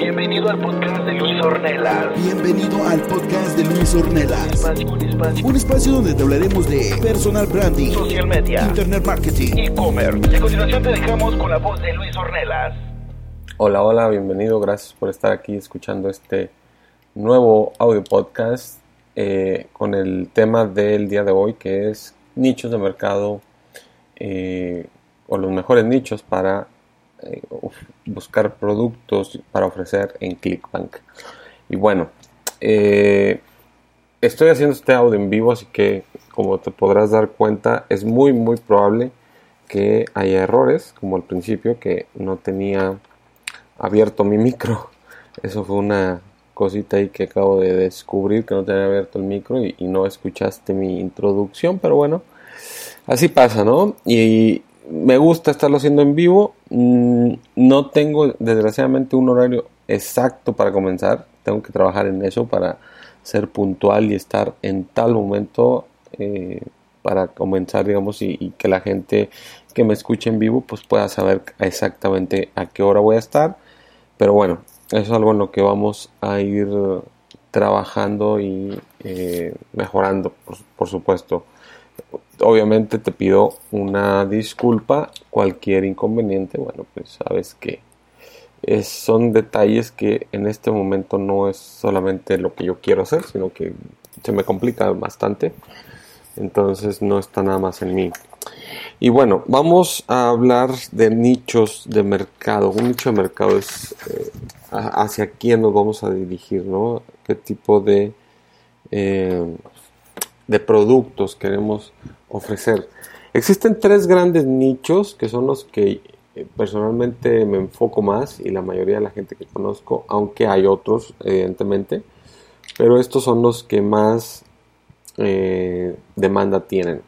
Bienvenido al podcast de Luis Ornelas. Bienvenido al podcast de Luis Ornelas. Espacio, un espacio. Un espacio donde te hablaremos de personal branding, Social media. internet marketing, E-commerce. Y a continuación te dejamos con la voz de Luis Ornelas. Hola, hola, bienvenido, gracias por estar aquí escuchando este nuevo audio podcast eh, con el tema del día de hoy que es nichos de mercado eh, o los mejores nichos para eh, buscar productos para ofrecer en Clickbank. Y bueno, eh, estoy haciendo este audio en vivo, así que como te podrás dar cuenta, es muy muy probable que haya errores, como al principio que no tenía abierto mi micro. Eso fue una cosita ahí que acabo de descubrir que no tenía abierto el micro y, y no escuchaste mi introducción, pero bueno, así pasa, ¿no? Y me gusta estarlo haciendo en vivo. Mm, No tengo desgraciadamente un horario exacto para comenzar. Tengo que trabajar en eso para ser puntual y estar en tal momento eh, para comenzar, digamos, y, que la gente que me escuche en vivo pues pueda saber exactamente a qué hora voy a estar. Pero bueno, eso es algo en lo que vamos a ir trabajando y eh, mejorando, por supuesto. Obviamente te pido una disculpa, cualquier inconveniente, bueno, pues sabes que es- son detalles que en este momento no es solamente lo que yo quiero hacer, sino que se me complica bastante. Entonces no está nada más en mí. Y bueno, vamos a hablar de nichos de mercado. Un nicho de mercado es eh, hacia quién nos vamos a dirigir, ¿no? ¿Qué tipo de, eh, de productos queremos ofrecer? Existen tres grandes nichos que son los que eh, personalmente me enfoco más y la mayoría de la gente que conozco, aunque hay otros, evidentemente, pero estos son los que más eh, demanda tienen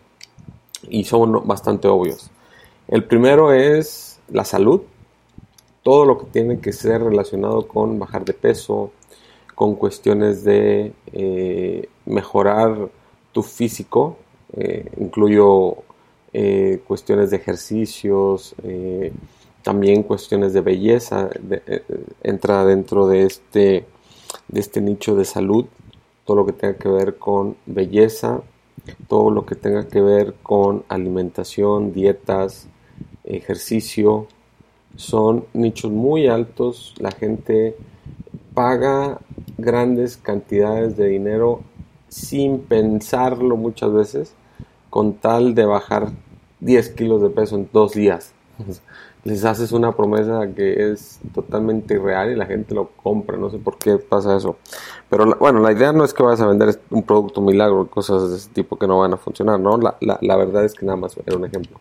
y son bastante obvios. El primero es la salud, todo lo que tiene que ser relacionado con bajar de peso, con cuestiones de eh, mejorar tu físico, eh, incluyo eh, cuestiones de ejercicios, eh, también cuestiones de belleza, entra dentro de este, de este nicho de salud, todo lo que tenga que ver con belleza, todo lo que tenga que ver con alimentación, dietas, ejercicio, son nichos muy altos, la gente paga grandes cantidades de dinero sin pensarlo muchas veces, con tal de bajar 10 kilos de peso en dos días. Les haces una promesa que es totalmente irreal y la gente lo compra, no sé por qué pasa eso. Pero la- bueno, la idea no es que vayas a vender un producto milagro, cosas de ese tipo que no van a funcionar, ¿no? La, la- la verdad es que nada más era un ejemplo.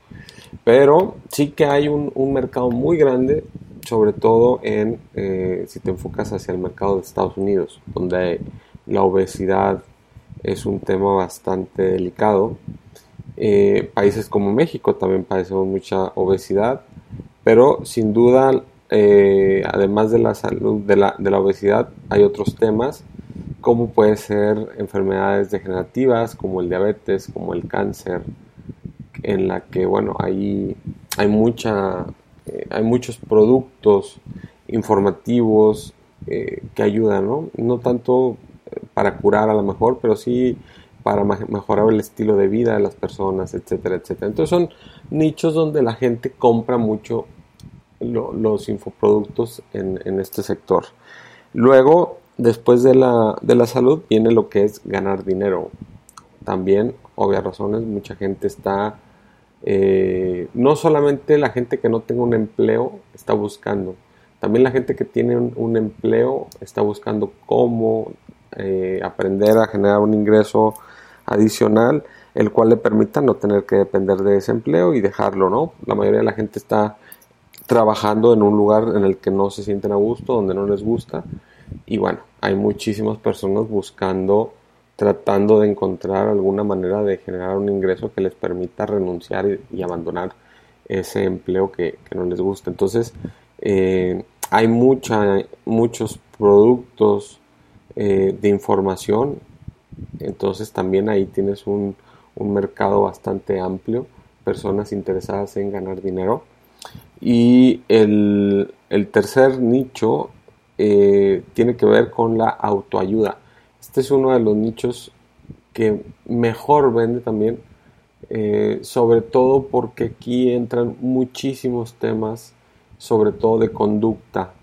Pero sí que hay un, un mercado muy grande, sobre todo en eh, si te enfocas hacia el mercado de Estados Unidos, donde la obesidad es un tema bastante delicado. Eh, países como México también padecemos mucha obesidad, pero sin duda eh, además de la salud, de la, de la obesidad, hay otros temas, como puede ser enfermedades degenerativas, como el diabetes, como el cáncer, en la que, bueno, hay, hay, mucha, eh, hay muchos productos informativos que ayudan, ¿no? No tanto para curar a lo mejor, pero sí para mejorar el estilo de vida de las personas, etcétera, etcétera. Entonces son nichos donde la gente compra mucho los infoproductos en, en, este sector. Luego, después de la, de la salud, viene lo que es ganar dinero. También, obvias razones, mucha gente está, eh, no solamente la gente que no tenga un empleo está buscando, también la gente que tiene un, empleo está buscando cómo eh, aprender a generar un ingreso adicional, el cual le permita no tener que depender de ese empleo y dejarlo, ¿no? La mayoría de la gente está trabajando en un lugar en el que no se sienten a gusto, donde no les gusta. Y bueno, hay muchísimas personas buscando, tratando de encontrar alguna manera de generar un ingreso que les permita renunciar y, abandonar ese empleo que, no les gusta. Entonces, eh, hay mucha, muchos productos eh, de información, entonces también ahí tienes un, mercado bastante amplio, personas interesadas en ganar dinero. Y el, tercer nicho eh, tiene que ver con la autoayuda. Este es uno de los nichos que mejor vende también, eh, sobre todo porque aquí entran muchísimos temas sobre todo de conducta,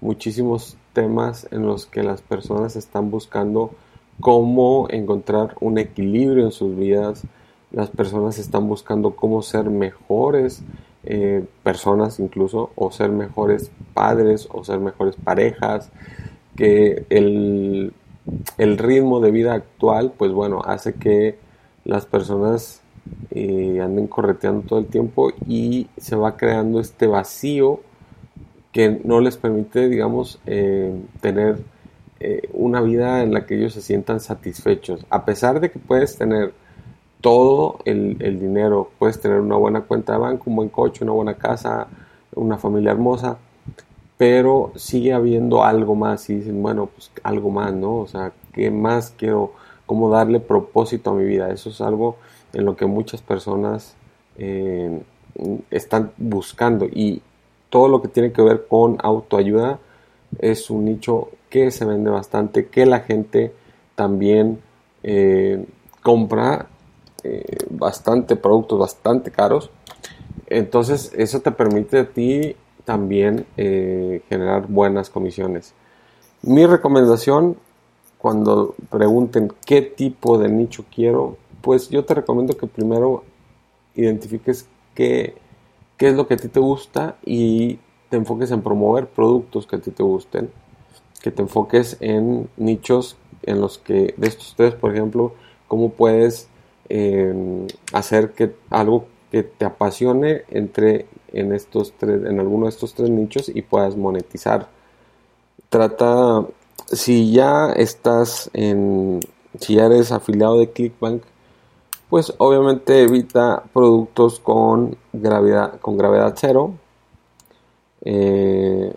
muchísimos temas en los que las personas están buscando cómo encontrar un equilibrio en sus vidas, las personas están buscando cómo ser mejores eh, personas incluso, o ser mejores padres, o ser mejores parejas, que el, ritmo de vida actual, pues bueno, hace que las personas eh, anden correteando todo el tiempo y se va creando este vacío que no les permite, digamos, eh, tener eh, una vida en la que ellos se sientan satisfechos. A pesar de que puedes tener todo el, dinero, puedes tener una buena cuenta de banco, un buen coche, una buena casa, una familia hermosa, pero sigue habiendo algo más y dicen, bueno, pues algo más, ¿no? O sea, ¿qué más quiero? ¿Cómo darle propósito a mi vida? Eso es algo en lo que muchas personas eh, están buscando y todo lo que tiene que ver con autoayuda es un nicho que se vende bastante, que la gente también eh, compra eh, bastante productos bastante caros. Entonces eso te permite a ti también generar buenas comisiones. Mi recomendación cuando pregunten qué tipo de nicho quiero, pues yo te recomiendo que primero identifiques qué, qué es lo que a ti te gusta y te enfoques en promover productos que a ti te gusten, que te enfoques en nichos en los que, de estos tres, por ejemplo, cómo puedes em, hacer que algo que te apasione entre en estos tres, en alguno de estos tres nichos y puedas monetizar. Trata, si ya estás en, si ya eres afiliado de Clickbank, pues obviamente evita productos con gravedad, con gravedad cero. Eh,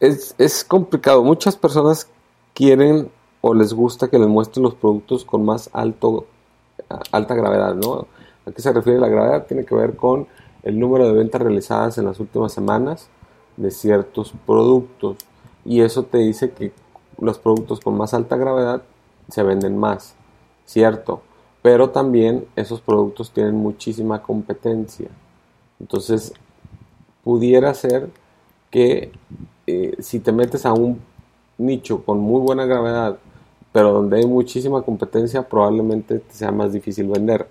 es, complicado. Muchas personas quieren o les gusta que les muestren los productos con más alto, alta gravedad, ¿no? ¿A qué se refiere la gravedad? Tiene que ver con el número de ventas realizadas en las últimas semanas de ciertos productos. Y eso te dice que los productos con más alta gravedad se venden más, ¿cierto? Pero también esos productos tienen muchísima competencia. Entonces, pudiera ser que eh, si te metes a un nicho con muy buena gravedad, pero donde hay muchísima competencia, probablemente te sea más difícil vender.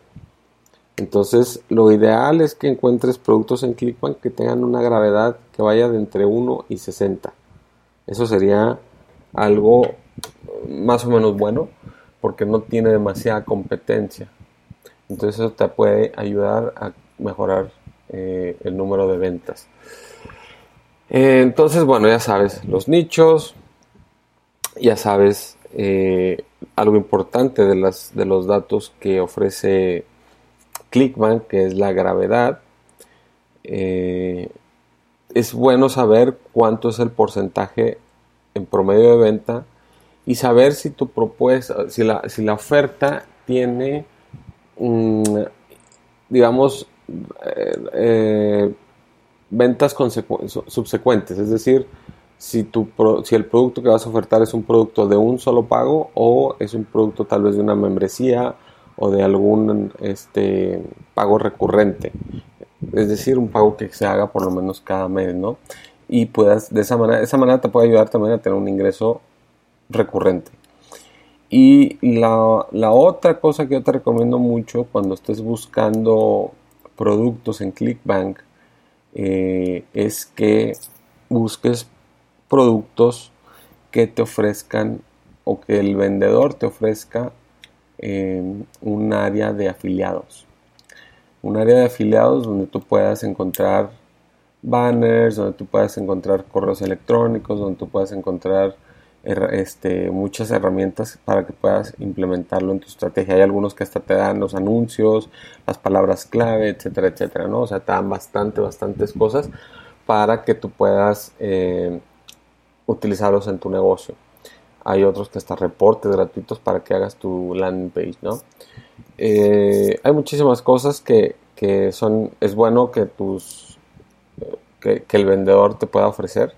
Entonces, lo ideal es que encuentres productos en Clickbank que tengan una gravedad que vaya de entre 1 y 60. Eso sería algo más o menos bueno porque no tiene demasiada competencia. Entonces eso te puede ayudar a mejorar eh, el número de ventas. Eh, entonces, bueno, ya sabes, los nichos, ya sabes eh, algo importante de, de los datos que ofrece Clickbank, que es la gravedad. es bueno saber cuánto es el porcentaje en promedio de venta y saber si tu propuesta, si la, si la oferta tiene, mm, digamos, eh, eh, ventas subsecuentes, es decir, si, tu si el producto que vas a ofertar es un producto de un solo pago o es un producto tal vez de una membresía o de algún este, pago recurrente, es decir, un pago que se haga por lo menos cada mes, ¿no? Y puedas, de esa manera, esa manera te puede ayudar también a tener un ingreso recurrente. Y la, la otra cosa que yo te recomiendo mucho cuando estés buscando productos en ClickBank eh, es que busques productos que te ofrezcan o que el vendedor te ofrezca un área de afiliados. Un área de afiliados donde tú puedas encontrar banners, donde tú puedas encontrar correos electrónicos, donde tú puedas encontrar este, muchas herramientas para que puedas implementarlo en tu estrategia. Hay algunos que hasta te dan los anuncios, las palabras clave, etcétera, etcétera, ¿no? O sea, te dan bastante, bastantes cosas para que tú puedas eh, utilizarlos en tu negocio. Hay otros que hasta reportes gratuitos para que hagas tu landing page, ¿no? Eh, hay muchísimas cosas que, que, son, es bueno que tus, que, que el vendedor te pueda ofrecer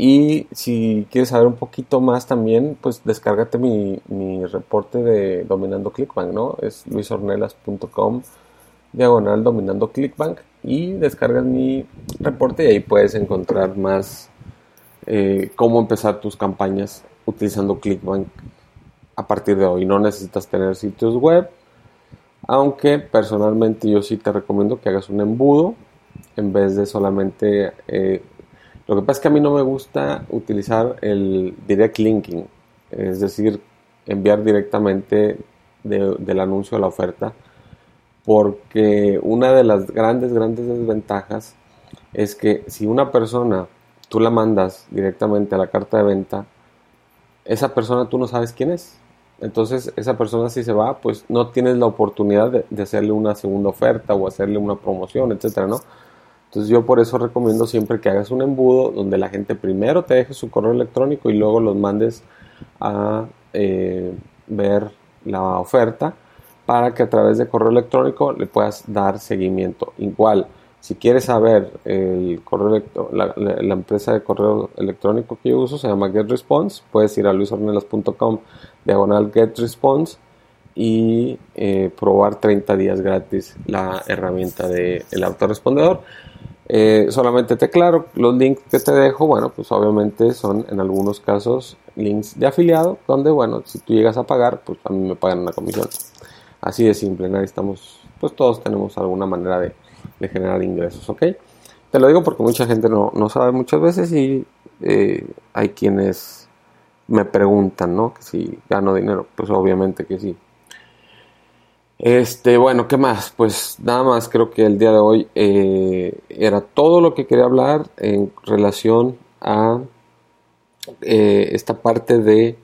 y si quieres saber un poquito más también, pues descárgate mi, mi reporte de Dominando Clickbank, ¿no? Es luisornelas.com diagonal Dominando Clickbank y descargas mi reporte y ahí puedes encontrar más eh, cómo empezar tus campañas utilizando Clickbank a partir de hoy. No necesitas tener sitios web, aunque personalmente yo sí te recomiendo que hagas un embudo en vez de solamente... Eh, lo que pasa es que a mí no me gusta utilizar el direct linking, es decir, enviar directamente del anuncio a la oferta, porque una de las grandes, grandes desventajas es que si una persona tú la mandas directamente a la carta de venta, esa persona tú no sabes quién es. Entonces esa persona si se va, pues no tienes la oportunidad de, de hacerle una segunda oferta o hacerle una promoción, etcétera, ¿no? Entonces yo por eso recomiendo siempre que hagas un embudo donde la gente primero te deje su correo electrónico y luego los mandes a eh, ver la oferta para que a través de correo electrónico le puedas dar seguimiento. Igual, si quieres saber el correo la, la, empresa de correo electrónico que yo uso se llama GetResponse, puedes ir a luisornelas.com diagonal GetResponse y eh, probar 30 días gratis la herramienta del de autorrespondedor. Eh, solamente te claro, los links que te dejo, bueno, pues obviamente son en algunos casos links de afiliado, donde, bueno, si tú llegas a pagar, pues a mí me pagan una comisión. Así de simple, nadie estamos, pues todos tenemos alguna manera de, generar ingresos, ¿ok? Te lo digo porque mucha gente no, no sabe muchas veces y eh, hay quienes me preguntan, ¿no? Que si gano dinero, pues obviamente que sí. Este, bueno, ¿qué más? Pues nada más creo que el día de hoy eh, era todo lo que quería hablar en relación a eh, esta parte de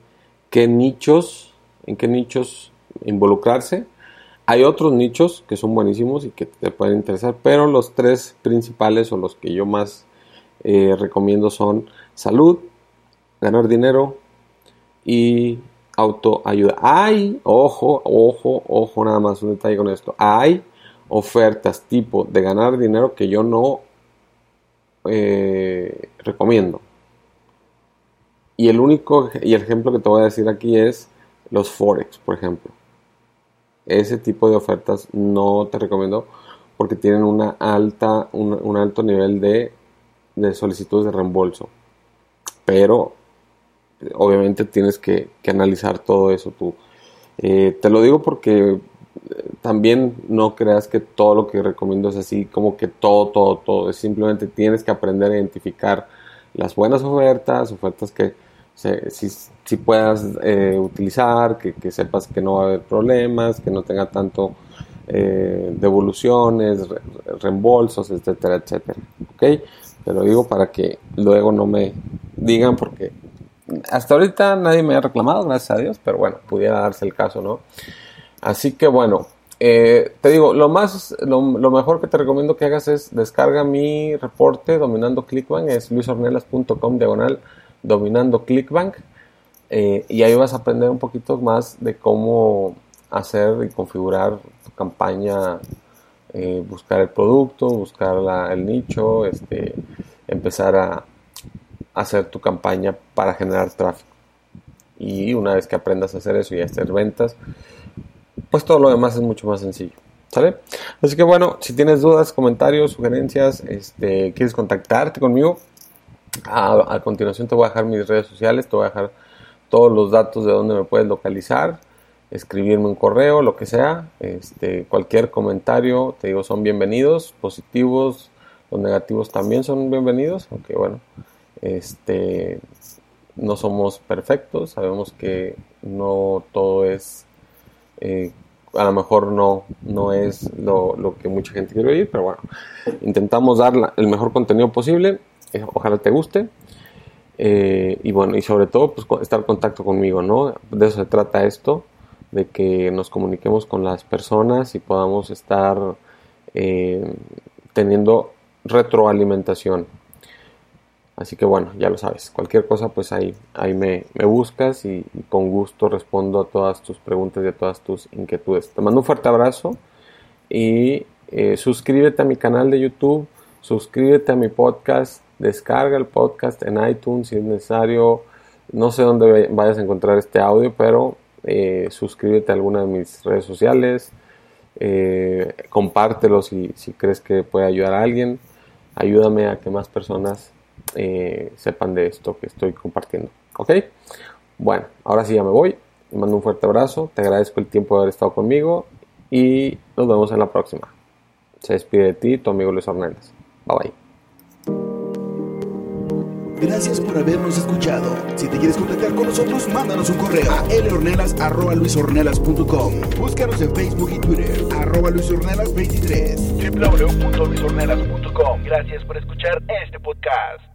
qué nichos, en qué nichos involucrarse. Hay otros nichos que son buenísimos y que te pueden interesar, pero los tres principales o los que yo más eh, recomiendo son salud, ganar dinero y autoayuda. Hay, ojo, ojo, ojo, nada más un detalle con esto. Hay ofertas tipo de ganar dinero que yo no eh, recomiendo. Y el único y el ejemplo que te voy a decir aquí es los Forex, por ejemplo. Ese tipo de ofertas no te recomiendo porque tienen una alta, un, alto nivel de, de solicitudes de reembolso. Pero obviamente tienes que, analizar todo eso tú. Eh, te lo digo porque eh, también no creas que todo lo que recomiendo es así, como que todo, todo, todo. Simplemente tienes que aprender a identificar las buenas ofertas, ofertas que si, puedas eh, utilizar, que, sepas que no va a haber problemas, que no tenga tanto devoluciones, reembolsos, etcétera, etcétera. ¿Ok? Te lo digo para que luego no me digan porque hasta ahorita nadie me ha reclamado, gracias a Dios, pero bueno, pudiera darse el caso, ¿no? Así que bueno, eh, te digo, lo más, lo, mejor que te recomiendo que hagas es descarga mi reporte dominando Clickbank, es luisornelas.com diagonal dominando Clickbank, eh, y ahí vas a aprender un poquito más de cómo hacer y configurar tu campaña, eh, buscar el producto, buscar la, el nicho, este, empezar a hacer tu campaña para generar tráfico. Y una vez que aprendas a hacer eso y a hacer ventas, pues todo lo demás es mucho más sencillo. ¿Sale? Así que bueno, si tienes dudas, comentarios, sugerencias, este, quieres contactarte conmigo, a, continuación te voy a dejar mis redes sociales, te voy a dejar todos los datos de donde me puedes localizar, escribirme un correo, lo que sea, este, cualquier comentario, te digo, son bienvenidos, positivos, los negativos también son bienvenidos, aunque bueno, este, no somos perfectos, sabemos que no todo es eh, a lo mejor no, no es lo, que mucha gente quiere oír, pero bueno, intentamos dar el mejor contenido posible, eh, ojalá te guste. Eh, y bueno, y sobre todo, pues estar en contacto conmigo, ¿no? De eso se trata esto, de que nos comuniquemos con las personas y podamos estar teniendo retroalimentación. Así que bueno, ya lo sabes. Cualquier cosa, pues ahí, ahí me, buscas y, con gusto respondo a todas tus preguntas y a todas tus inquietudes. Te mando un fuerte abrazo y eh, suscríbete a mi canal de YouTube, suscríbete a mi podcast, descarga el podcast en iTunes si es necesario. No sé dónde vayas a encontrar este audio, pero eh, suscríbete a alguna de mis redes sociales. Eh, compártelo si, si crees que puede ayudar a alguien. Ayúdame a que más personas eh, sepan de esto que estoy compartiendo. ¿Ok? Bueno, ahora sí ya me voy. Te mando un fuerte abrazo. Te agradezco el tiempo de haber estado conmigo. Y nos vemos en la próxima. Se despide de ti, tu amigo Luis Ornelas. Bye bye. Gracias por habernos escuchado. Si te quieres contactar con nosotros, mándanos un correo a lhornelas.luisornelas.com. Búscanos en Facebook y Twitter, arroba luisornelas23. www.luisornelas.com. Gracias por escuchar este podcast.